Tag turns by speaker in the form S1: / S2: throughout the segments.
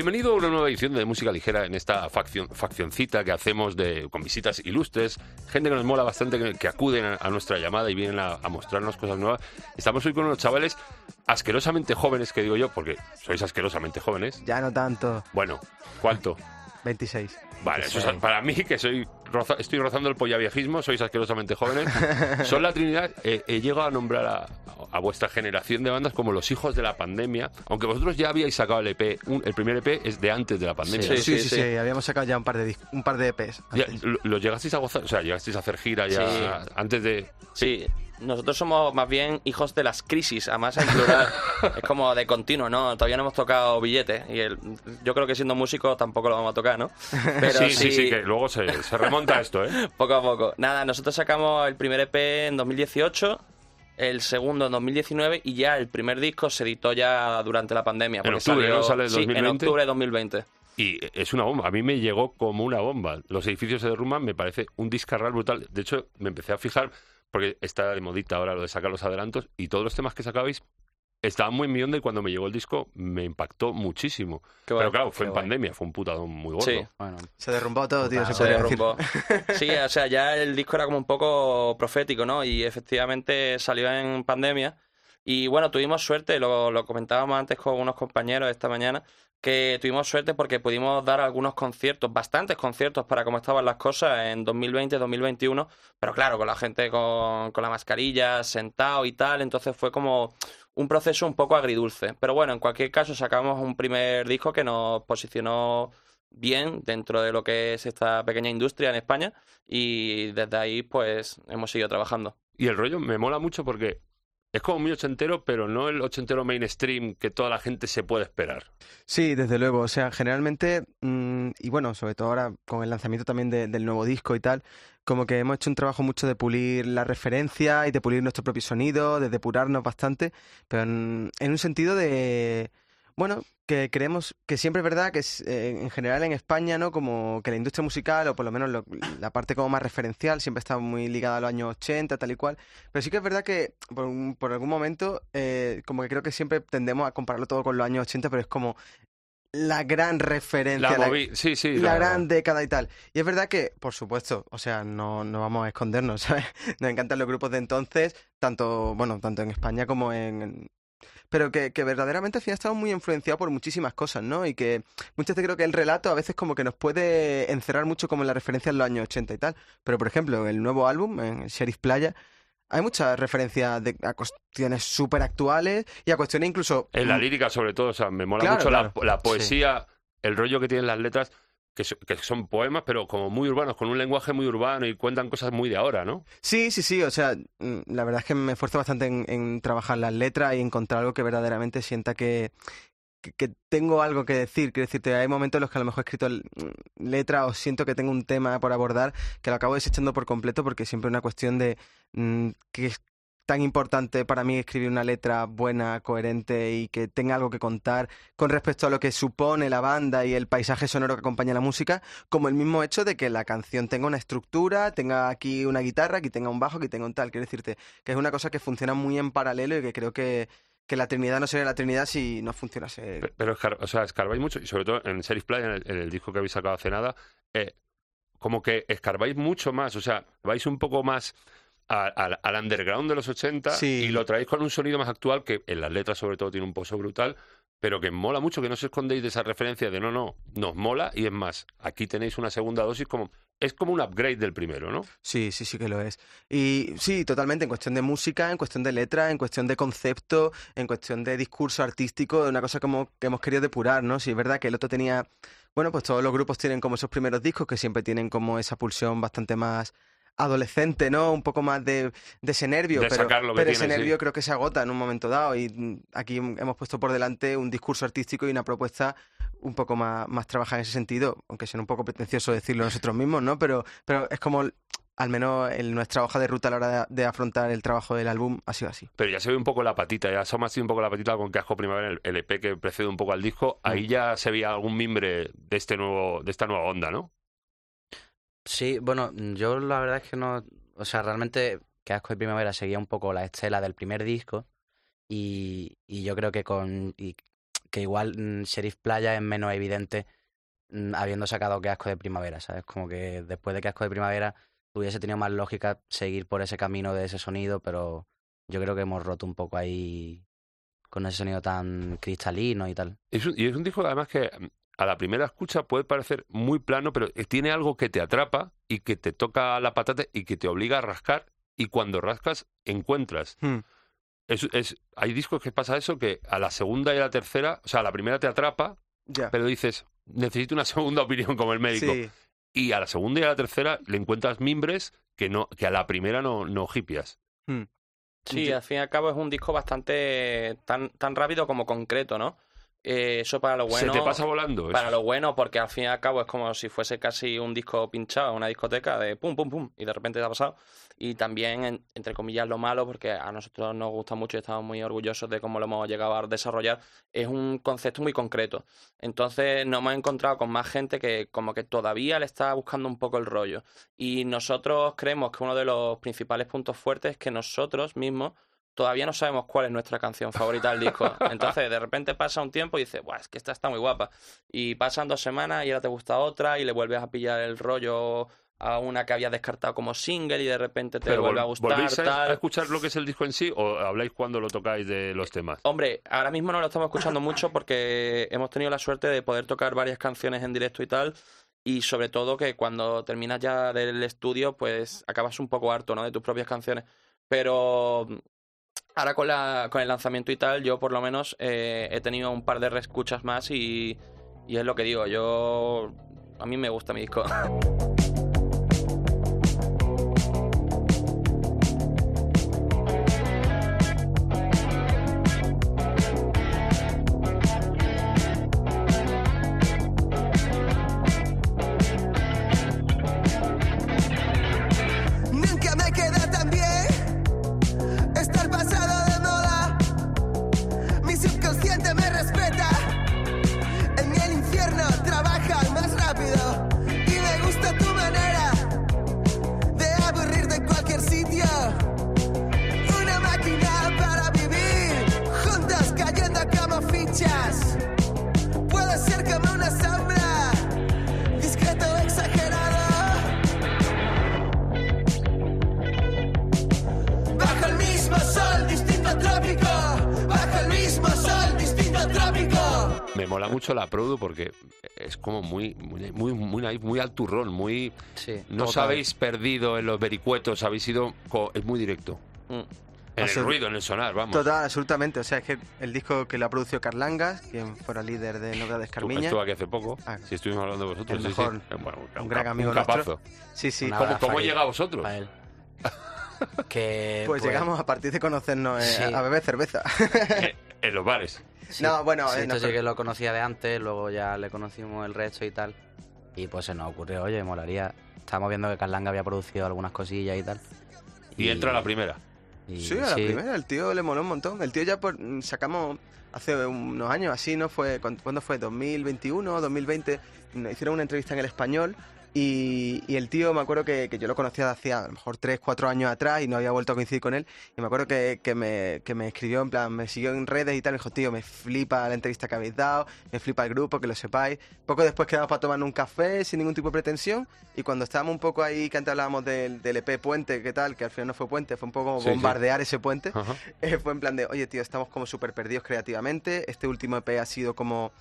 S1: Bienvenido a una nueva edición de Música Ligera en esta facción, faccioncita que hacemos de, con visitas ilustres, gente que nos mola bastante, que, que acuden a, a nuestra llamada y vienen a, a mostrarnos cosas nuevas. Estamos hoy con unos chavales asquerosamente jóvenes, que digo yo, porque sois asquerosamente jóvenes.
S2: Ya no tanto.
S1: Bueno, ¿cuánto?
S2: 26.
S1: Vale, eso es para mí, que soy roza- estoy rozando el pollaviejismo, sois asquerosamente jóvenes. Son la Trinidad. eh, he llegado a nombrar a, a vuestra generación de bandas como los hijos de la pandemia, aunque vosotros ya habíais sacado el EP. un- el primer EP es de antes de la pandemia.
S2: Sí
S1: ¿no?
S2: sí,
S3: sí,
S2: sí,
S3: sí.
S2: Habíamos sacado ya un par de, un par de EPs.
S1: Ya, lo, lo llegasteis a gozar? O sea, llegasteis a hacer gira ya
S3: Sí.
S1: antes de...
S3: Sí, nosotros somos más bien hijos de las crisis, además en plural. es como de continuo, ¿no? Todavía no hemos tocado billetes y el, yo creo que siendo músico tampoco lo vamos a tocar, ¿no? Pero
S1: sí, sí, sí, que luego se, se remonta esto, ¿eh?
S3: Poco a poco. Nada, nosotros sacamos el primer EP en 2018, el segundo en 2019 y ya el primer disco se editó ya durante la pandemia.
S1: En octubre,
S3: salió-
S1: ¿no? Sale en
S3: Sí, en
S1: 2020.
S3: octubre de 2020.
S1: Y es una bomba. A mí me llegó como una bomba. Los edificios se derrumban, me parece un discarral brutal. De hecho, me empecé a fijar, porque está de modita ahora lo de sacar los adelantos, y todos los temas que sacabais estaban muy en mi onda y cuando me llegó el disco me impactó muchísimo.
S3: Qué guay,
S1: Pero claro, fue en
S3: guay.
S1: pandemia, fue un putadón muy gordo.
S3: Sí.
S4: Bueno,
S2: Se derrumbó todo, tío. Se,
S3: se
S2: podría decir.
S3: derrumbó. Sí, o sea, ya el disco era como un poco profético, ¿no? Y efectivamente salió en pandemia. Y bueno, tuvimos suerte, lo, lo comentábamos antes con unos compañeros esta mañana, que tuvimos suerte porque pudimos dar algunos conciertos, bastantes conciertos para cómo estaban las cosas en 2020, 2021, pero claro, con la gente con, con la mascarilla, sentado y tal, entonces fue como un proceso un poco agridulce. Pero bueno, en cualquier caso sacamos un primer disco que nos posicionó bien dentro de lo que es esta pequeña industria en España y desde ahí pues hemos seguido trabajando.
S1: Y el rollo me mola mucho porque es como muy ochentero, pero no el ochentero mainstream que toda la gente se puede esperar.
S2: Sí, desde luego. O sea, generalmente, mm, y bueno, sobre todo ahora con el lanzamiento también de- del nuevo disco y tal, como que hemos hecho un trabajo mucho de pulir la referencia y de pulir nuestro propio sonido, de depurarnos bastante, pero en un sentido de, bueno, que creemos que siempre es verdad que es, eh, en general en España, ¿no? Como que la industria musical, o por lo menos lo- la parte como más referencial, siempre está muy ligada a los años 80, tal y cual. Pero sí que es verdad que por, un- por algún momento, eh, como que creo que siempre tendemos a compararlo todo con los años 80, pero es como la gran referencia,
S1: La
S2: la,
S1: sí, sí.
S2: la gran década y tal. Y es verdad que, por supuesto, o sea, no, no vamos a escondernos, ¿sabes? Nos encantan los grupos de entonces, tanto, bueno, tanto en España como en... en- Pero que, que verdaderamente al final estamos muy influenciados por muchísimas cosas, ¿no? Y que muchas veces creo que el relato a veces como que nos puede encerrar mucho como en la referencia en los años 80 y tal. Pero, por ejemplo, el nuevo álbum, en Sheriff Playa, hay muchas referencias de, a cuestiones súper actuales y a cuestiones incluso...
S1: En la lírica, sobre todo, o sea, me mola
S2: Claro,
S1: mucho
S2: claro.
S1: la, poesía, el rollo que tienen las letras, que, so- que son poemas, pero como muy urbanos, con un lenguaje muy urbano y cuentan cosas muy de ahora, ¿no?
S2: Sí, sí, sí, o sea, mm, la verdad es que me esfuerzo bastante en, trabajar las letras y encontrar algo que verdaderamente sienta que, que, tengo algo que decir. Quiero decirte, hay momentos en los que a lo mejor he escrito mm, letra o siento que tengo un tema por abordar que lo acabo desechando por completo porque siempre es una cuestión de mm, que tan importante para mí escribir una letra buena, coherente y que tenga algo que contar con respecto a lo que supone la banda y el paisaje sonoro que acompaña la música, como el mismo hecho de que la canción tenga una estructura, tenga aquí una guitarra, aquí tenga un bajo, aquí tenga un tal. Quiero decirte que es una cosa que funciona muy en paralelo y que creo que, que la Trinidad no sería la Trinidad si no funcionase.
S1: Pe- Pero, escar- o sea, escarbáis mucho, y sobre todo en Sheriff Play, en el, en el disco que habéis sacado hace nada, eh, como que escarbáis mucho más, o sea, vais un poco más a- al- al underground de los 80
S2: Sí.
S1: y lo traéis con un sonido más actual que en las letras sobre todo tiene un pozo brutal, pero que mola mucho, que no os escondéis de esa referencia de no, no, nos mola y es más, aquí tenéis una segunda dosis como es como un upgrade del primero, ¿no?
S2: Sí, sí, sí que lo es. Y sí, totalmente, en cuestión de música, en cuestión de letra, en cuestión de concepto, en cuestión de discurso artístico, una cosa como que hemos querido depurar, ¿no? Sí, es verdad que el otro tenía, bueno, pues todos los grupos tienen como esos primeros discos que siempre tienen como esa pulsión bastante más adolescente, ¿no? Un poco más de, de ese nervio,
S1: De
S2: pero, pero ese
S1: sí.
S2: nervio creo que se agota en un momento dado y mm, aquí hemos puesto por delante un discurso artístico y una propuesta un poco más, más trabajada en ese sentido, aunque sea un poco pretencioso decirlo nosotros mismos, ¿no? Pero, pero es como, al menos en nuestra hoja de ruta a la hora de, de afrontar el trabajo del álbum ha sido así.
S1: Pero ya se ve un poco la patita, ya asoma así un poco la patita con Casco Primavera, el, el EP que precede un poco al disco. Ahí ya se veía algún mimbre de este nuevo, de esta nueva onda, ¿no?
S4: Sí, bueno, yo la verdad es que no. O sea, realmente que Asco de Primavera seguía un poco la estela del primer disco. Y, yo creo que con. y que igual mm, Sheriff Playa es menos evidente mm, habiendo sacado que Asco de Primavera, ¿sabes? Como que después de que Asco de Primavera hubiese tenido más lógica seguir por ese camino de ese sonido, pero yo creo que hemos roto un poco ahí con ese sonido tan cristalino y tal.
S1: Y es un disco además que mm, a la primera escucha puede parecer muy plano, pero tiene algo que te atrapa y que te toca la patata y que te obliga a rascar. Y cuando rascas, encuentras.
S2: Hmm.
S1: Es, es- hay discos que pasa eso, que a la segunda y a la tercera, o sea, a la primera te atrapa,
S2: Ya.
S1: pero dices, necesito una segunda opinión como el médico.
S2: Sí,
S1: Y a la segunda y a la tercera le encuentras mimbres que no que a la primera no, no hipias.
S2: hmm.
S3: Sí, al fin y al cabo es un disco bastante tan, tan rápido como concreto, ¿no? Eh, eso para lo bueno.
S1: Se te pasa volando.
S3: Para lo bueno, porque al fin y al cabo es como si fuese casi un disco pinchado, una discoteca de pum, pum, pum, y de repente te ha pasado. Y también, en- entre comillas, lo malo, porque a nosotros nos gusta mucho y estamos muy orgullosos de cómo lo hemos llegado a desarrollar, es un concepto muy concreto. Entonces nos hemos encontrado con más gente que como que todavía le está buscando un poco el rollo. Y nosotros creemos que uno de los principales puntos fuertes es que nosotros mismos todavía no sabemos cuál es nuestra canción favorita del disco. Entonces, de repente pasa un tiempo y dices, Buah, es que esta está muy guapa. Y pasan dos semanas y ahora te gusta otra y le vuelves a pillar el rollo a una que habías descartado como single y de repente te
S1: pero
S3: vuelve a gustar.
S1: ¿Volvéis a,
S3: tal.
S1: a escuchar lo que es el disco en sí o habláis cuando lo tocáis de los temas?
S3: Hombre, ahora mismo no lo estamos escuchando mucho porque hemos tenido la suerte de poder tocar varias canciones en directo y tal. Y sobre todo que cuando terminas ya del estudio, pues acabas un poco harto, ¿no? De tus propias canciones. Pero ahora con, la, con el lanzamiento y tal, yo por lo menos eh, he tenido un par de reescuchas más y, y es lo que digo. Yo. A mí me gusta mi disco.
S1: la produ porque es como muy muy muy muy, muy al turrón, muy
S4: Sí.
S1: no os habéis perdido en los vericuetos, habéis ido co- es muy directo.
S3: Mm.
S1: En el ruido, en el sonar, vamos.
S2: Total, absolutamente. O sea, es que el disco que lo ha producido Carlangas, quien fuera líder de Novedades Carmiña.
S1: Estuvo aquí hace poco.
S2: Ah.
S1: Si estuvimos hablando de vosotros,
S2: El
S1: sí,
S2: mejor,
S1: sí. Eh, Bueno,
S2: un gran amigo
S1: un
S2: nuestro. Sí, sí.
S4: Un
S1: ¿Cómo, cómo llega a vosotros?
S4: pa' él. que
S2: Pues, llegamos a partir de conocernos eh,
S4: Sí.
S2: a beber cerveza.
S1: En los bares.
S4: Sí,
S2: No, bueno,
S4: sí,
S2: eh, no,
S4: esto sí
S2: pero-
S4: que lo conocía de antes, luego ya le conocimos el resto y tal. Y pues se nos ocurrió, oye, molaría. Estábamos viendo que Carlanga había producido algunas cosillas y tal.
S1: Y entra la primera.
S4: y
S2: Sí, a la primera, el tío le moló un montón. El tío ya por, mm, sacamos hace unos años así, ¿no? Fue, ¿cuán- ¿Cuándo fue? ¿2021 2020? Nos Hicieron una entrevista en el español y, y el tío, me acuerdo que, que yo lo conocía de hacía a lo mejor 3, 4 años atrás y no había vuelto a coincidir con él. Y me acuerdo que, que me, que me escribió, en plan, me siguió en redes y tal. Me dijo, tío, me flipa la entrevista que habéis dado, me flipa el grupo, que lo sepáis. Poco después quedamos para tomar un café sin ningún tipo de pretensión. Y cuando estábamos un poco ahí, que antes hablábamos del, del EP Puente, ¿qué tal? Que al final no fue Puente, fue un poco como
S1: Sí, sí.
S2: bombardear ese puente. Eh, fue en plan de, oye, tío, estamos como súper perdidos creativamente. Este último EP ha sido como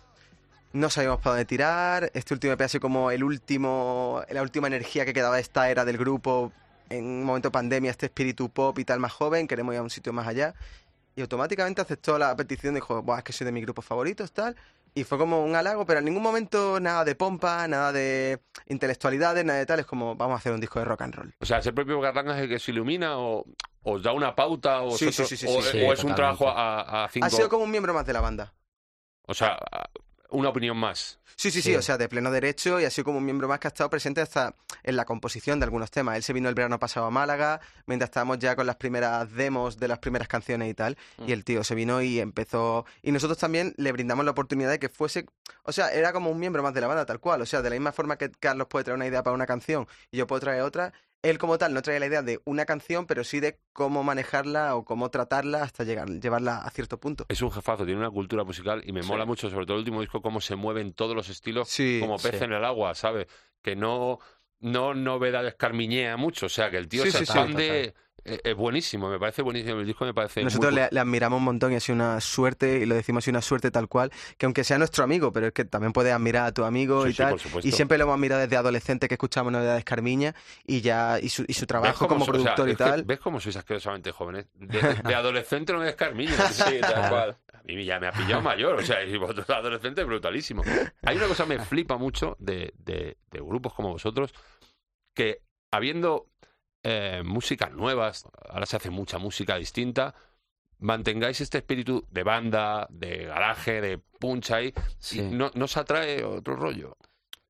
S2: no sabíamos para dónde tirar. Este último EP ha sido como el último, la última energía que quedaba de esta era del grupo en un momento de pandemia, este espíritu pop y tal más joven, queremos ir a un sitio más allá. Y automáticamente aceptó la petición, dijo, Buah, es que soy de mis grupos favoritos, tal. Y fue como un halago, pero en ningún momento nada de pompa, nada de intelectualidades, nada de tal. Es como, vamos a hacer un disco de rock and roll.
S1: O sea, ¿es el propio Garlangas el que se ilumina o os da una pauta o,
S2: Sí,
S1: vosotros-
S2: sí, sí, sí,
S1: o,
S2: sí,
S4: sí,
S1: o es un trabajo a, a cinco...
S2: Ha sido como un miembro más de la banda.
S1: O sea, una opinión más.
S2: Sí, sí, sí,
S4: Sí.
S2: o sea, de pleno derecho y ha sido como un miembro más que ha estado presente hasta en la composición de algunos temas. Él se vino el verano pasado a Málaga, mientras estábamos ya con las primeras demos de las primeras canciones y tal, y el tío se vino y empezó... Y nosotros también le brindamos la oportunidad de que fuese... O sea, era como un miembro más de la banda, tal cual. O sea, de la misma forma que Carlos puede traer una idea para una canción y yo puedo traer otra, él como tal no trae la idea de una canción, pero sí de cómo manejarla o cómo tratarla hasta llegar, llevarla a cierto punto.
S1: Es un jefazo, tiene una cultura musical y me
S3: Sí.
S1: mola mucho, sobre todo el último disco, cómo se mueven todos los estilos
S2: Sí,
S1: como pez
S4: sí.
S1: en el agua, ¿sabes? Que no, no novedades carmiñea mucho, o sea, que el tío
S2: Sí,
S1: se
S2: sí, sí.
S1: expande... eh, Es buenísimo, me parece buenísimo. El disco me parece.
S2: Nosotros
S1: muy
S2: le, le admiramos un montón y ha sido una suerte, y lo decimos así, una suerte tal cual, que aunque sea nuestro amigo, pero es que también puedes admirar a tu amigo
S1: Sí,
S2: y
S1: sí,
S2: tal. y siempre lo hemos admirado desde adolescente que escuchamos novedades Carmiña y ya y su, y su
S1: ¿Ves
S2: trabajo como
S1: so- o sea,
S2: productor y tal.
S1: ¿Ves cómo sois asquerosamente jóvenes? De, de adolescente no es Carmiño.
S3: Sí, tal cual.
S1: A mí ya me ha pillado mayor, o sea, y vosotros adolescentes brutalísimo. Hay una cosa que me flipa mucho de, de- de grupos como vosotros, que habiendo eh, músicas nuevas, ahora se hace mucha música distinta, mantengáis este espíritu de banda, de garaje, de punch ahí,
S4: Sí.
S1: y no, no os atrae otro rollo.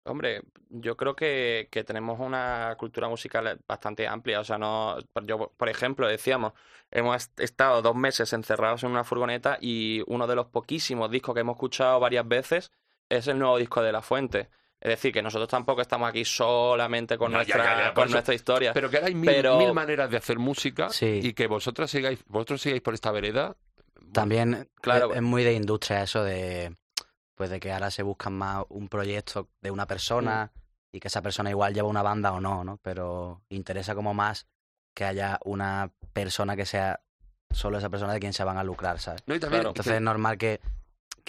S3: Hombre, yo creo que, que tenemos una cultura musical bastante amplia. O sea, no. Yo, por ejemplo, decíamos, hemos est- estado dos meses encerrados en una furgoneta y uno de los poquísimos discos que hemos escuchado varias veces es el nuevo disco de La Fuente. Es decir, que nosotros tampoco estamos aquí solamente con,
S1: No,
S3: nuestra,
S1: ya, ya, por
S3: con
S1: eso-
S3: nuestra historia.
S1: Pero que ahora hay mil,
S3: Pero-
S1: mil maneras de hacer música
S4: Sí.
S1: y que vosotras sigáis, vosotros sigáis por esta vereda.
S4: También
S3: Claro.
S4: es, es muy de industria eso de pues de que ahora se buscan más un proyecto de una persona y que esa persona igual lleva una banda o no, ¿no? Pero interesa como más que haya una persona que sea solo esa persona de quien se van a lucrar, ¿sabes?
S1: No, y también
S3: Claro.
S4: Entonces es normal que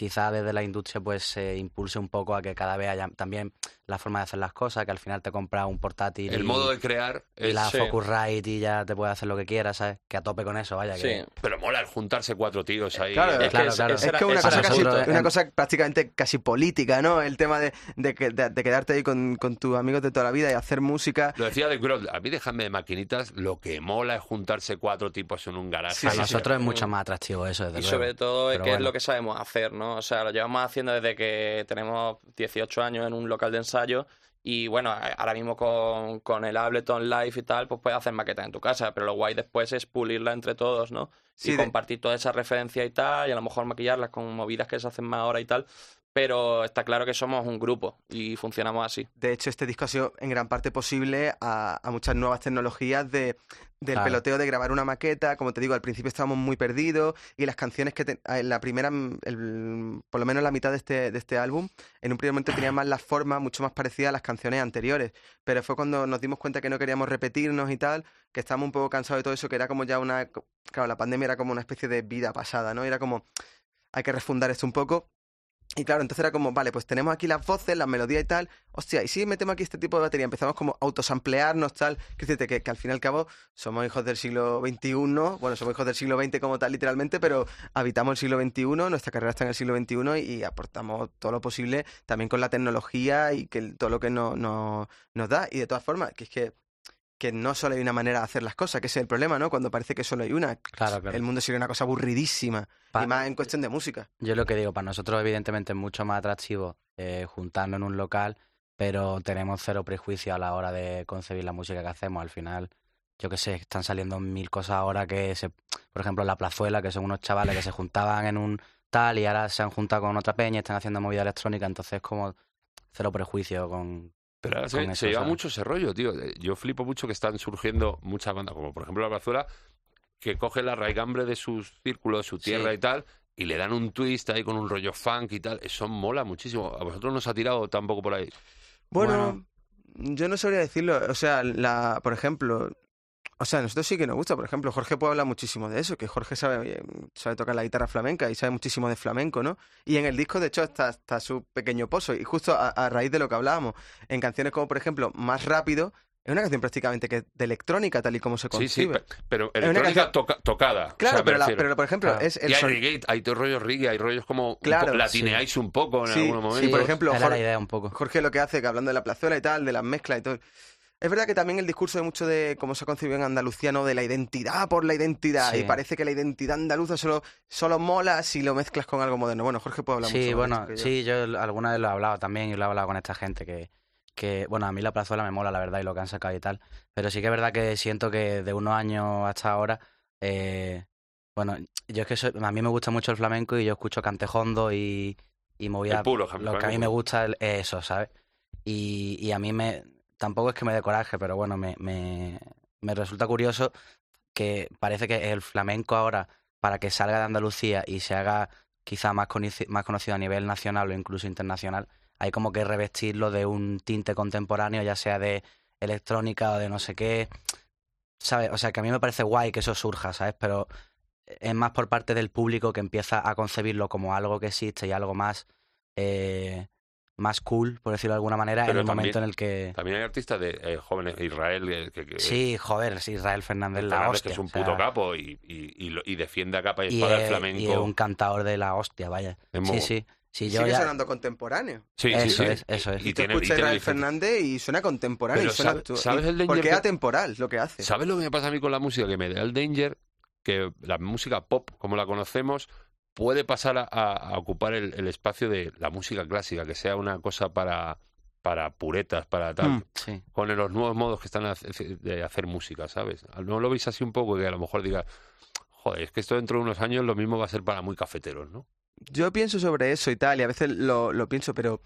S4: quizá desde la industria pues se impulse un poco a que cada vez haya también la forma de hacer las cosas, que al final te compras un portátil
S1: el
S4: y,
S1: modo de crear
S4: y
S1: es...
S4: la
S3: sí.
S4: Focusrite y ya te puedes hacer lo que quieras, ¿sabes? Que a tope con eso, vaya.
S3: Sí.
S4: Que,
S1: Pero mola el juntarse cuatro tíos ahí.
S2: Claro,
S1: eh,
S3: Es
S4: Claro,
S3: que
S4: claro.
S2: Es que una cosa, casi, una prácticamente casi política, ¿no? El tema de, de, que- de- de quedarte ahí con, con tus amigos de toda la vida y hacer música.
S1: Lo decía de Grohl, a mí déjame de maquinitas, lo que mola es juntarse cuatro tipos en un garaje.
S2: Sí, sí,
S4: nosotros es
S3: Mm.
S4: mucho más atractivo eso, desde
S3: Y
S4: luego.
S3: sobre todo,
S4: Pero
S3: que es lo que sabemos hacer, ¿no? O sea, lo llevamos haciendo desde que tenemos 18 años en un local de ensayo. Y bueno, ahora mismo con, con el Ableton Live y tal, pues puedes hacer maquetas en tu casa. Pero lo guay después es pulirla entre todos, ¿no?
S2: Sí,
S3: y
S2: de-
S3: compartir toda esa referencia y tal. Y a lo mejor maquillarlas con movidas que se hacen más ahora y tal. Pero está claro que somos un grupo y funcionamos así.
S2: De hecho, este disco ha sido en gran parte posible a, a muchas nuevas tecnologías de, del
S4: Claro.
S2: peloteo de grabar una maqueta. Como te digo, al principio estábamos muy perdidos y las canciones que te- en la primera, mm, el- por lo menos la mitad de este, de este álbum, en un primer momento tenía más la forma mucho más parecida a las canciones anteriores. Pero fue cuando nos dimos cuenta que no queríamos repetirnos y tal, que estábamos un poco cansados de todo eso, que era como ya una... Claro, la pandemia era como una especie de vida pasada, ¿no? Era como, hay que refundar esto un poco. Y claro, entonces era como, vale, pues tenemos aquí las voces, las melodías y tal. Hostia, y si metemos aquí este tipo de batería, empezamos como a autosamplearnos, tal. Que, que, que al fin y al cabo somos hijos del siglo XXI, bueno, somos hijos del siglo XX como tal, literalmente, pero habitamos el siglo XXI, nuestra carrera está en el siglo XXI y, y aportamos todo lo posible también con la tecnología y que todo lo que no- no- nos da. Y de todas formas, que es que, que no solo hay una manera de hacer las cosas, que ese es el problema, ¿no? Cuando parece que solo hay una.
S4: Claro, claro.
S2: El mundo sería una cosa aburridísima.
S4: Pa-
S2: y más en cuestión de música.
S4: Yo lo que digo, para nosotros evidentemente es mucho más atractivo eh, juntarnos en un local, pero tenemos cero prejuicio a la hora de concebir la música que hacemos. Al final, yo que sé, están saliendo mil cosas ahora que, se, por ejemplo, La Plazuela, que son unos chavales que se juntaban en un tal y ahora se han juntado con otra peña y están haciendo movida electrónica, entonces como cero prejuicio con...
S1: Pero se,
S4: eso,
S1: se lleva
S4: ¿sabes?
S1: mucho ese rollo, tío. Yo flipo mucho que están surgiendo muchas bandas, como por ejemplo la Brazuela, que coge la raigambre de sus círculos, de su tierra
S4: Sí.
S1: y tal, y le dan un twist ahí con un rollo funk y tal. Eso mola muchísimo. ¿A vosotros nos ha tirado tampoco por ahí?
S2: Bueno,
S4: Bueno.
S2: yo no sabría decirlo. O sea, la, por ejemplo, O sea, a nosotros sí que nos gusta. Por ejemplo, Jorge puede hablar muchísimo de eso, que Jorge sabe, sabe tocar la guitarra flamenca y sabe muchísimo de flamenco, ¿no? Y en el disco, de hecho, está, está su pequeño pozo. Y justo a, a raíz de lo que hablábamos, en canciones como, por ejemplo, Más Rápido, es una canción prácticamente que de electrónica, tal y como se
S1: Sí, sí,
S2: concibe.
S1: pe- pero electrónica
S2: canción-
S1: toca- tocada. o
S2: Claro,
S1: sea,
S2: pero, la-
S1: refiero.
S2: pero por ejemplo,
S4: Claro.
S2: es el
S1: y hay
S2: son-
S1: reggae, hay todo rollos reggae, hay rollos como un
S2: Claro,
S1: latineáis un poco en
S2: Sí,
S1: algunos
S2: sí,
S1: momentos.
S2: por ejemplo,
S4: la
S2: Jorge-
S4: idea un poco.
S2: Jorge lo que hace, que hablando de la plazuela y tal, de las mezclas y todo. Es verdad que también el discurso de mucho de cómo se concibió en Andalucía, ¿no? De la identidad por la identidad.
S4: Sí.
S2: Y parece que la identidad andaluza solo, solo mola si lo mezclas con algo moderno. Bueno, Jorge puede hablar mucho
S4: Sí, bueno,
S2: yo.
S4: sí, yo alguna vez lo he hablado también y lo he hablado con esta gente que, que, bueno, a mí la plazuela me mola, la verdad, y lo que han sacado y tal, pero sí que es verdad que siento que de unos años hasta ahora, eh, bueno, yo es que soy- a mí me gusta mucho el flamenco y yo escucho cantejondo y, y movida,
S1: El puro
S4: lo que a mí me gusta es eso, ¿sabes? Y, y a mí me, tampoco es que me dé coraje, pero bueno, me, me, me resulta curioso que parece que el flamenco ahora, para que salga de Andalucía y se haga quizá más, más conocido a nivel nacional o incluso internacional, hay como que revestirlo de un tinte contemporáneo, ya sea de electrónica o de no sé qué, ¿sabes? O sea, que a mí me parece guay que eso surja, ¿sabes? Pero es más por parte del público que empieza a concebirlo como algo que existe y algo más, eh, más cool, por decirlo de alguna manera,
S1: Pero
S4: en el
S1: también-
S4: momento en el que...
S1: También hay artistas de eh, jóvenes de Israel eh, que, que-
S4: Sí, joder, sí, Israel Fernández la
S1: Fernández,
S4: hostia.
S1: que es un
S4: o sea,
S1: puto capo y, y, y lo- y defiende a capa y espada el flamenco.
S4: y es un cantador de la hostia, vaya.
S1: Es
S4: Sí, sí. Sí, yo
S2: sigue
S4: ya-
S2: sonando contemporáneo.
S1: Sí, sí,
S4: Eso
S1: sí.
S4: es, eso es.
S1: Y,
S2: Y, tú
S1: tiene, y
S2: escuchas a
S1: tiene
S2: Israel. Fernández y suena contemporáneo.
S1: Pero
S2: y suena
S1: sabe-
S2: tú-
S1: ¿sabes el danger
S2: Porque
S1: que-
S2: es atemporal lo que hace.
S1: ¿Sabes lo que me pasa a mí con la música? Que me da el danger que la música pop, como la conocemos, puede pasar a, ocupar el, el espacio de la música clásica, que sea una cosa para, para puretas, para tal.
S2: Mm.
S4: Sí.
S1: Con los nuevos modos que están de hacer música, ¿sabes? ¿No lo veis así un poco? Que a lo mejor diga, joder, es que esto dentro de unos años lo mismo va a ser para muy cafeteros, ¿no?
S2: Yo pienso sobre eso y tal, y a veces lo, lo pienso, pero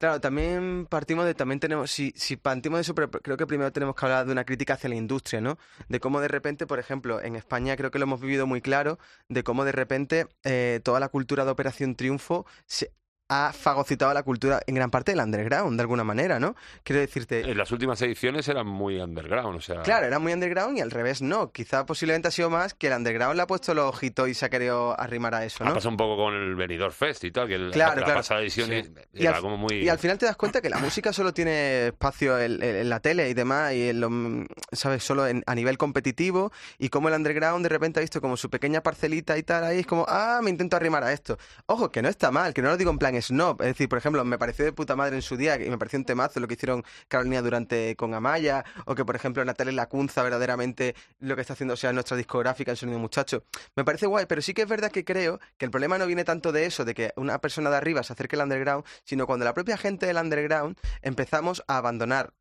S2: claro, también partimos de, también tenemos, si, si partimos de eso, pero creo que primero tenemos que hablar de una crítica hacia la industria, ¿no? De cómo de repente, por ejemplo, en España creo que lo hemos vivido muy claro, de cómo de repente eh, toda la cultura de Operación Triunfo se ha fagocitado la cultura en gran parte del underground, de alguna manera, ¿no? Quiero decirte...
S1: En las últimas ediciones eran muy underground, o sea...
S2: Claro, era muy underground y al revés no. Quizá posiblemente ha sido más que el underground le ha puesto los ojitos y se ha querido arrimar a eso,
S1: Ha
S2: ¿no?
S1: pasado un poco con el Venidor Fest y tal, que el-
S2: Claro,
S1: la
S2: claro.
S1: pasada edición
S4: Sí.
S2: Y
S1: era
S2: al-
S1: como muy...
S2: Y al final te das cuenta que la música solo tiene espacio en, en- en la tele y demás, y en lo- ¿sabes? Solo en- a nivel competitivo, y como el underground de repente ha visto como su pequeña parcelita y tal, ahí es como, ah, me intento arrimar a esto. Ojo, que no está mal, que no lo digo en plan snob, es decir, por ejemplo, me pareció de puta madre en su día, y me pareció un temazo lo que hicieron Carolina durante con Amaya, o que por ejemplo Natalia Lacunza verdaderamente lo que está haciendo, o sea, nuestra discográfica, el sonido muchacho. Me parece guay, pero sí que es verdad que creo que el problema no viene tanto de eso, de que una persona de arriba se acerque al underground, sino cuando la propia gente del underground empezamos a abandonar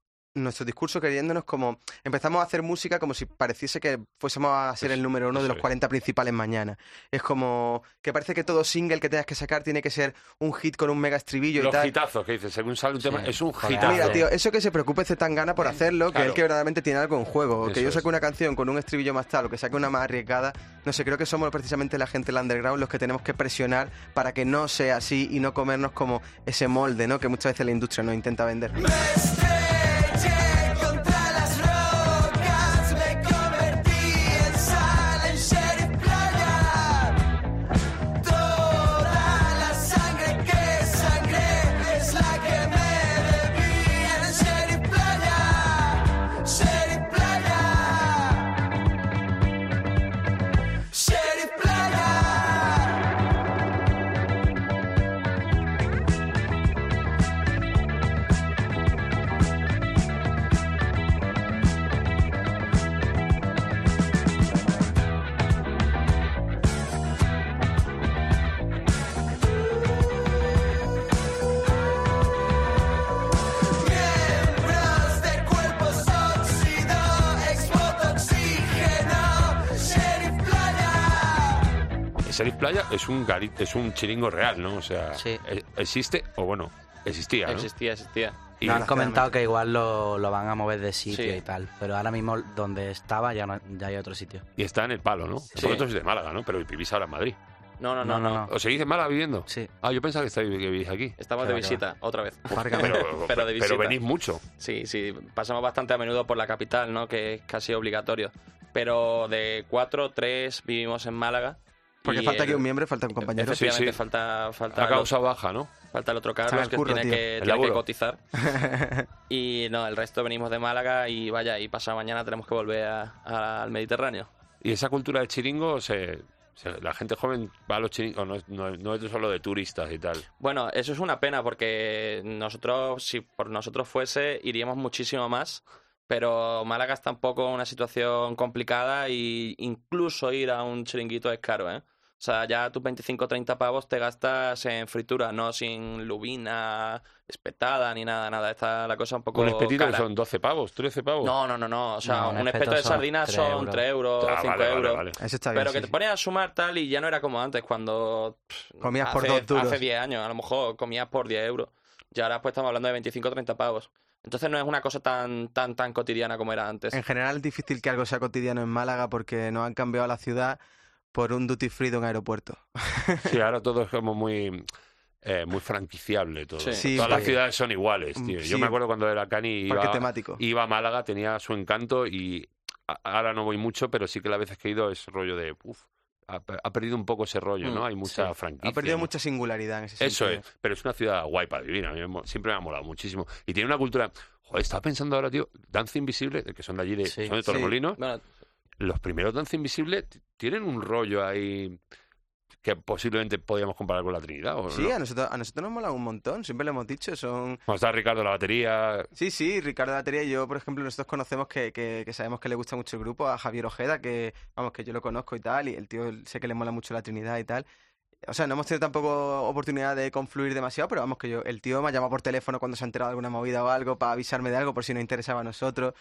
S2: nuestro discurso creyéndonos como empezamos a hacer música como si pareciese que fuésemos a ser el número uno de los
S1: es.
S2: 40 principales mañana. Es como que parece que todo single que tengas que sacar tiene que ser un hit con un mega estribillo y
S1: Los
S2: tal.
S1: hitazos que dices, según sale un tema,
S4: Sí,
S1: es un hitazo.
S2: Mira, tío, eso que se preocupe Zetangana por hacerlo, que
S1: Claro.
S2: él que verdaderamente tiene algo en juego. que
S1: Eso
S2: yo
S1: es.
S2: saque una canción con un estribillo más tal o que saque una más arriesgada. No sé, creo que somos precisamente la gente del underground los que tenemos que presionar para que no sea así y no comernos como ese molde, ¿no? Que muchas veces la industria nos intenta vender.
S5: Sheriff Playa es
S1: un gari- es un chiringo real, ¿no? O sea,
S4: Sí.
S1: e- existe, o bueno, existía, ¿no?
S3: Existía, existía.
S1: Y-
S2: No,
S4: Han comentado que igual lo, lo van a mover de sitio
S3: Sí.
S4: y tal, pero ahora mismo donde estaba ya no ya hay otro sitio.
S1: y está en el palo, ¿no?
S3: Sí.
S1: Vosotros sois de Málaga, ¿no? Pero vivís ahora en Madrid.
S3: No, no, no,
S4: No.
S1: ¿Os seguís en Málaga viviendo?
S4: Sí.
S1: Ah, yo pensaba que estáis que vivís aquí.
S3: Estamos de visita, otra vez.
S1: Pero,
S3: Pero de visita.
S1: venís mucho.
S3: Sí, sí, pasamos bastante a menudo por la capital, ¿no? Que es casi obligatorio. Pero de cuatro, tres vivimos en Málaga.
S2: Porque
S3: y
S2: falta aquí
S3: el-
S2: un miembro, falta un compañero.
S1: Sí,
S3: Efectivamente,
S1: sí.
S3: falta, falta,
S1: causa baja, ¿no?
S3: falta el otro Carlos
S2: el
S3: que tiene, que, tiene que cotizar. Y no, el resto venimos de Málaga y vaya, y pasado mañana tenemos que volver a- a- al Mediterráneo.
S1: Y esa cultura de chiringo, se, la gente joven va a los chiringos, no, es- no, no es solo de turistas y tal.
S3: Bueno, eso es una pena porque nosotros, si por nosotros fuese, iríamos muchísimo más. Pero Málaga está un poco en una situación complicada y incluso ir a un chiringuito es caro, ¿eh? O sea, ya tus 25 o 30 pavos te gastas en fritura, no sin lubina, espetada ni nada, nada. Está la cosa un poco
S1: Con espetito que son 12 pavos, 13 pavos.
S3: No, no, no, no. O sea,
S4: No,
S3: un,
S4: un
S3: espeto de
S4: son
S3: sardinas
S4: tres
S3: son
S4: euros.
S3: 3 euros,
S1: Ah,
S3: 5
S1: vale, vale,
S3: euros.
S1: vale.
S2: Eso está bien.
S3: Pero que
S2: sí,
S3: te pones a sumar tal y ya no era como antes, cuando pff,
S2: Comías por
S3: hace,
S2: dos duros.
S3: hace 10 años, a lo mejor comías por 10 euros. Y ahora pues estamos hablando de 25 o 30 pavos. Entonces no es una cosa tan, tan, tan cotidiana como era antes.
S2: En general es difícil que algo sea cotidiano en Málaga porque nos han cambiado la ciudad por un duty free de un aeropuerto.
S1: Sí, ahora todo es como muy eh, muy franquiciable todo.
S3: Sí.
S2: Sí,
S1: Todas las ciudades son iguales, tío. Yo me acuerdo cuando era Cani iba,
S2: temático.
S1: iba a Málaga, tenía su encanto y ahora no voy mucho, pero sí que las veces que he ido es rollo de, uf, ha, ha perdido un poco ese rollo, ¿no?
S3: Mm,
S1: Hay mucha
S3: sí.
S1: franquicia.
S2: Ha perdido
S1: ¿no?
S2: mucha singularidad en ese
S1: Eso
S2: sentido.
S1: es, pero es una ciudad guay para vivir, a mí me mo- siempre me ha molado muchísimo. Y tiene una cultura, joder, estaba pensando ahora, tío, Danza Invisible, que son de allí, de,
S4: Sí.
S1: son de
S2: Sí.
S1: Torremolinos,
S3: Bueno,
S1: los primeros Danza Invisible tienen un rollo ahí que posiblemente podíamos comparar con la Trinidad, ¿o
S2: Sí,
S1: no?
S2: a nosotros, a nosotros nos mola un montón, siempre lo hemos dicho, son...
S1: Cuando está Ricardo la batería,
S2: Sí, sí, Ricardo Batería y yo, por ejemplo, nosotros conocemos que, que, que sabemos que le gusta mucho el grupo, a Javier Ojeda, que vamos, que yo lo conozco y tal, y el tío sé que le mola mucho la Trinidad y tal. O sea, no hemos tenido tampoco oportunidad de confluir demasiado, pero vamos, que yo, el tío me ha llamado por teléfono cuando se ha enterado de alguna movida o algo para avisarme de algo por si nos interesaba a nosotros.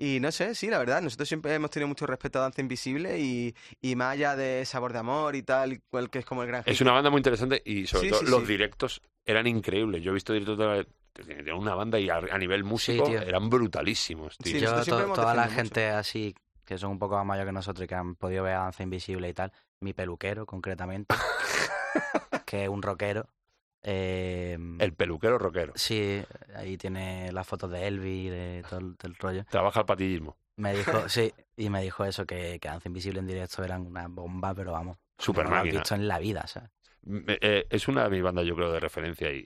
S2: Y no sé, sí, la verdad, nosotros siempre hemos tenido mucho respeto a Danza Invisible y, y más allá de Sabor de Amor y tal, cual que es como el gran
S1: es
S2: hit.
S1: una banda muy interesante y sobre
S2: Sí,
S1: todo
S2: sí,
S1: los
S2: sí.
S1: directos eran increíbles. Yo he visto directos de, de una banda y a, a nivel músico eran brutalísimos, tío.
S2: Sí,
S4: Yo, to- toda la
S2: mucho.
S4: gente así, que son un poco más mayor que nosotros y que han podido ver a Danza Invisible y tal, mi peluquero concretamente, que es un rockero. Eh,
S1: El peluquero rockero.
S4: Sí, ahí tiene las fotos de Elvis, de todo el, del rollo.
S1: Trabaja el patillismo.
S4: Me dijo, sí, y me dijo eso, que, que Danza Invisible en directo eran una bomba, pero vamos,
S1: Super
S4: no lo has visto en la vida, ¿sabes?
S1: Me- eh, es una de mis bandas, yo creo, de referencia y,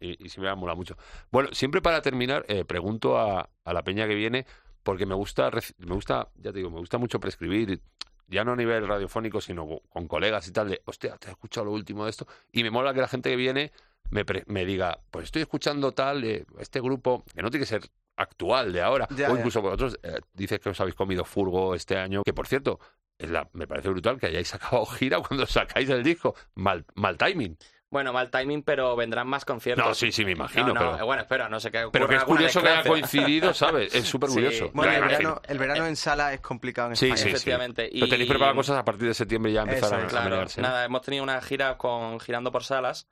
S1: y, y- y me mola mucho. Bueno, siempre para terminar, eh, pregunto a, a la peña que viene, porque me gusta, me gusta, ya te digo, me gusta mucho prescribir, ya no a nivel radiofónico, sino co- con colegas y tal, de, hostia, te has escuchado lo último de esto, y me mola que la gente que viene me, pre- me diga, pues estoy escuchando tal, eh, este grupo, que no tiene que ser actual de ahora,
S2: Ya,
S1: o
S2: ya.
S1: incluso vosotros eh, dices que os habéis comido furgo este año, que por cierto, es la- me parece brutal que hayáis acabado gira cuando sacáis el disco. Mal, mal timing.
S3: Bueno, mal timing, pero vendrán más conciertos.
S1: No, sí, sí, me imagino.
S3: No, no,
S1: pero,
S3: Bueno, espera, no sé qué
S1: pero que es curioso que haya coincidido, ¿sabes? Es súper
S3: Sí.
S1: curioso.
S2: Bueno, el verano, el verano en sala es complicado en
S1: Sí,
S2: España.
S1: sí, sí.
S3: Efectivamente.
S1: Pero
S3: y-
S1: tenéis preparadas cosas a partir de septiembre ya empezar
S2: Eso
S1: a, a
S3: Claro,
S1: ¿no?
S3: nada, hemos tenido una gira con Girando por Salas,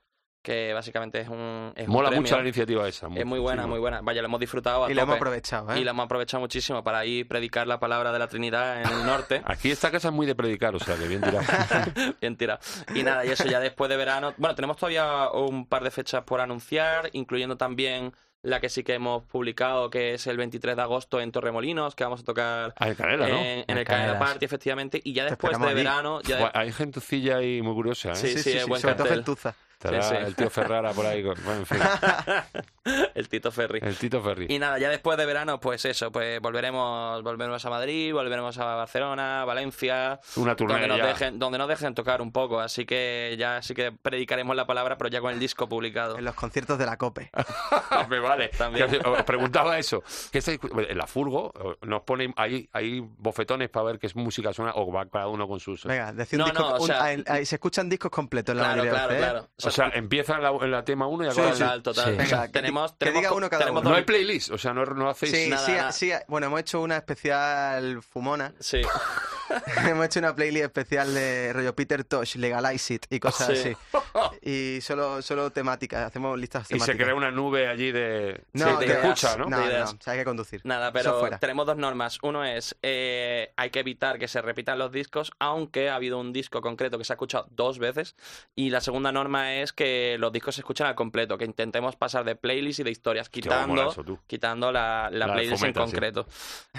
S3: que básicamente es un. Es un
S1: Mola
S3: premio.
S1: mucho la iniciativa esa.
S3: Es muy buena,
S1: sí,
S3: muy buena. Vaya, lo hemos disfrutado a
S2: Y lo hemos aprovechado, ¿eh?
S3: Y lo hemos aprovechado muchísimo para ir predicar la palabra de la Trinidad en el norte.
S1: Aquí esta casa es muy de predicar, o sea, que bien tirado.
S3: Bien tirado. Y nada, y eso ya después de verano. Bueno, tenemos todavía un par de fechas por anunciar, incluyendo también la que sí que hemos publicado, que es el 23 de agosto en Torremolinos, que vamos a tocar
S1: Ah, en ¿no?
S3: en, el Canela Party, efectivamente. Y ya después de
S2: allí.
S3: verano. Ya
S1: Buah, Hay gentucilla ahí muy curiosa, ¿eh?
S3: Sí,
S2: sí, sí,
S3: es
S2: sí,
S3: buen
S2: sobre todo. Gentuza.
S1: Estará
S3: sí, sí.
S1: el tío Ferrara por ahí. con- Bueno, en fin,
S3: el Tito Ferry.
S1: el Tito Ferri.
S3: Y nada, ya después de verano, pues eso, pues volveremos, volveremos a Madrid, volveremos a Barcelona, Valencia,
S1: Una
S3: donde
S1: turnera
S3: nos,
S1: ya.
S3: dejen, donde nos dejen tocar un poco. Así que ya sí que predicaremos la palabra, pero ya con el disco publicado.
S2: En los conciertos de la COPE.
S1: me vale.
S3: También.
S1: Que Os, preguntaba eso. ¿Qué estáis, en la furgo nos ponen ahí, hay bofetones para ver qué es música suena o va cada uno con sus...
S2: Venga, decir un
S3: No,
S2: disco.
S3: no, o sea-
S2: se escuchan discos completos en la
S3: Claro,
S2: mayoría de
S3: claro,
S1: O sea, empieza en la, en la tema 1 y acaba
S2: sí.
S3: Total, total.
S4: Sí.
S3: O sea,
S2: Venga, que-
S3: tenemos,
S2: que
S3: tenemos
S2: diga uno cada
S3: tenemos
S2: uno.
S1: No hay playlist, o sea, no, no hacéis...
S2: Sí,
S3: Nada,
S2: sí,
S3: nada.
S2: sí. Bueno, hemos hecho una especial fumona.
S3: Sí.
S2: hemos hecho una playlist especial de rollo Peter Tosh, Legalize It y cosas
S3: Sí.
S2: así. y solo, solo temáticas, hacemos listas
S1: Y
S2: temáticas.
S1: se crea una nube allí de,
S2: No,
S1: de
S3: de
S1: escucha, ¿no?
S2: No,
S3: De
S2: no,
S3: ideas.
S2: o sea, hay que conducir.
S3: Nada, pero tenemos dos normas. Uno es, eh, hay que evitar que se repitan los discos, aunque ha habido un disco concreto que se ha escuchado dos veces. Y la segunda norma es que los discos se escuchan al completo, que intentemos pasar de playlists y de historias,
S1: mola
S3: quitando,
S1: eso,
S3: quitando la, la
S1: La
S3: playlist
S1: fomenta,
S3: en
S1: sí.
S3: concreto.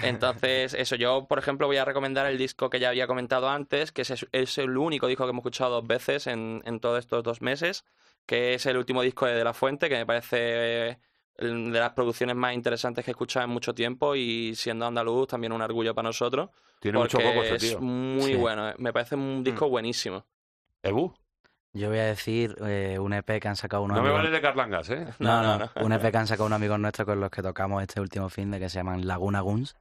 S3: Entonces, eso, yo, por ejemplo, voy a recomendar el disco que ya había comentado antes, que es, es el único disco que hemos escuchado dos veces en, en todos estos dos meses, que es el último disco de De La Fuente, que me parece eh, de las producciones más interesantes que he escuchado en mucho tiempo y siendo andaluz también un orgullo para nosotros.
S1: Tiene mucho
S3: porque
S1: coco este
S3: es
S1: tío.
S3: muy
S4: Sí.
S3: bueno, eh. me parece un disco buenísimo.
S1: ¿Ebu?
S4: Yo voy a decir eh, un EP que han sacado unos
S1: No me vale de Carlangas, ¿eh?
S4: No,
S3: No,
S4: no,
S3: no,
S4: un EP que han sacado unos amigos nuestros con los que tocamos este último fin de que se llaman Laguna Guns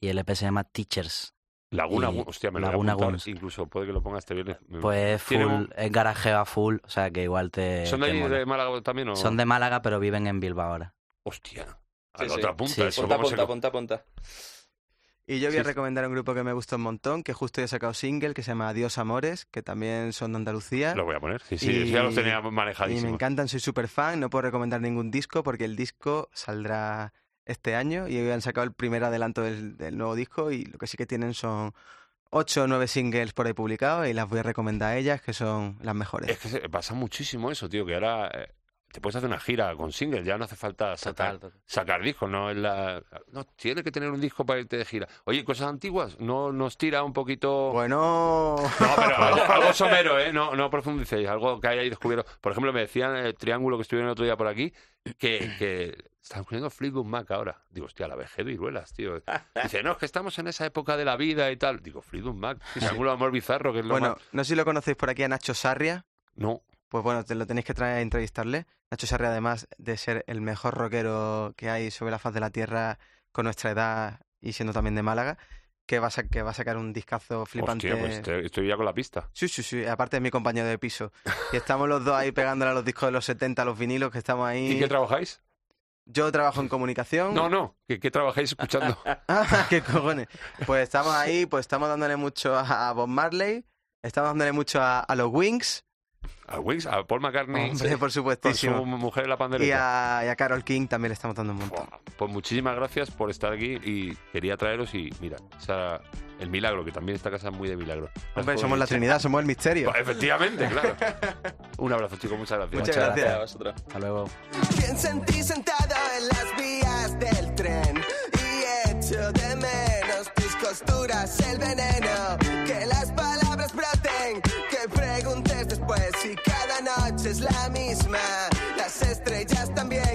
S4: y el EP se llama Teachers.
S1: Laguna,
S4: Y
S1: Gun- hostia, me lo
S4: Laguna
S1: voy a apuntar.
S4: Guns.
S1: Incluso puede que lo ponga este viernes.
S4: Pues full,
S1: un-
S4: es garajeo a full, o sea que igual te.
S1: ¿Son de
S4: te
S1: de Málaga también o...?
S4: Son de Málaga pero viven en Bilbao ahora.
S1: Hostia. A
S3: Sí,
S1: la
S3: sí.
S1: otra punta.
S4: Sí,
S1: eso se
S3: punta,
S1: co-
S3: punta, punta.
S2: Y yo voy a recomendar un grupo que me gusta un montón, que justo ya ha sacado single, que se llama Adiós Amores, que también son de Andalucía.
S1: Lo voy a poner. Sí, sí,
S2: Y-
S1: ya los tenía
S2: Y me
S1: manejadísimos.
S2: encantan, soy súper fan, no puedo recomendar ningún disco porque el disco saldrá este año y hoy han sacado el primer adelanto del, del nuevo disco y lo que sí que tienen son ocho o nueve singles por ahí publicados y las voy a recomendar a ellas, que son las mejores.
S1: Es que se- pasa muchísimo eso, tío, que ahora eh, te puedes hacer una gira con singles, ya no hace falta sacar,
S4: Total, total.
S1: sacar discos, no es la... No, tiene que tener un disco para irte de gira. Oye, cosas antiguas, ¿no nos tira un poquito...?
S2: Bueno,
S1: No, pero algo, algo somero, ¿eh? No, no profundicéis, algo que hayáis descubierto. Por ejemplo, me decían el triángulo que estuvieron el otro día por aquí, que, que están poniendo Fleetwood Mac ahora. Digo, hostia, la vejez de Iruelas, tío. Dice, no, es que estamos en esa época de la vida y tal. Digo, Fleetwood Mac, triángulo de amor bizarro, que es lo
S2: bueno,
S1: más...
S2: no sé si lo conocéis por aquí a Nacho Sarria.
S1: No,
S2: Pues bueno, te lo tenéis que traer a entrevistarle. Nacho Sarria, además de ser el mejor rockero que hay sobre la faz de la tierra con nuestra edad y siendo también de Málaga, que va a, que va a sacar un discazo flipante.
S1: hostia, pues te- estoy ya con la pista.
S2: Sí, sí, sí, aparte es mi compañero de piso. Y estamos los dos ahí pegándole a los discos de los 70, a los vinilos, que estamos ahí.
S1: ¿Y qué trabajáis?
S2: Yo trabajo en comunicación.
S1: No, no, ¿qué, qué trabajáis escuchando?
S2: Ah, qué cojones. Pues estamos ahí, pues estamos dándole mucho a Bob Marley, estamos dándole mucho a, a los Wings,
S1: ¿A Wings? ¿A Paul McCartney?
S2: hombre, por
S1: Con su mujer en la
S2: Y
S1: pandereta.
S2: a, y a Carol King también le estamos dando un montón.
S1: Pues muchísimas gracias por estar aquí y quería traeros y mira, el milagro, que también esta casa es muy de milagro. Gracias
S2: Hombre,
S1: por
S2: somos la. Trinidad, somos el misterio.
S1: Pues, Efectivamente, claro. Un abrazo, chicos, muchas gracias.
S2: Muchas
S4: Muchas
S2: gracias.
S3: Gracias a vosotros.
S4: Hasta luego.
S5: Ti sentado en las vías del tren y echo de menos tus costuras, el veneno, que las palabras es la misma, las estrellas también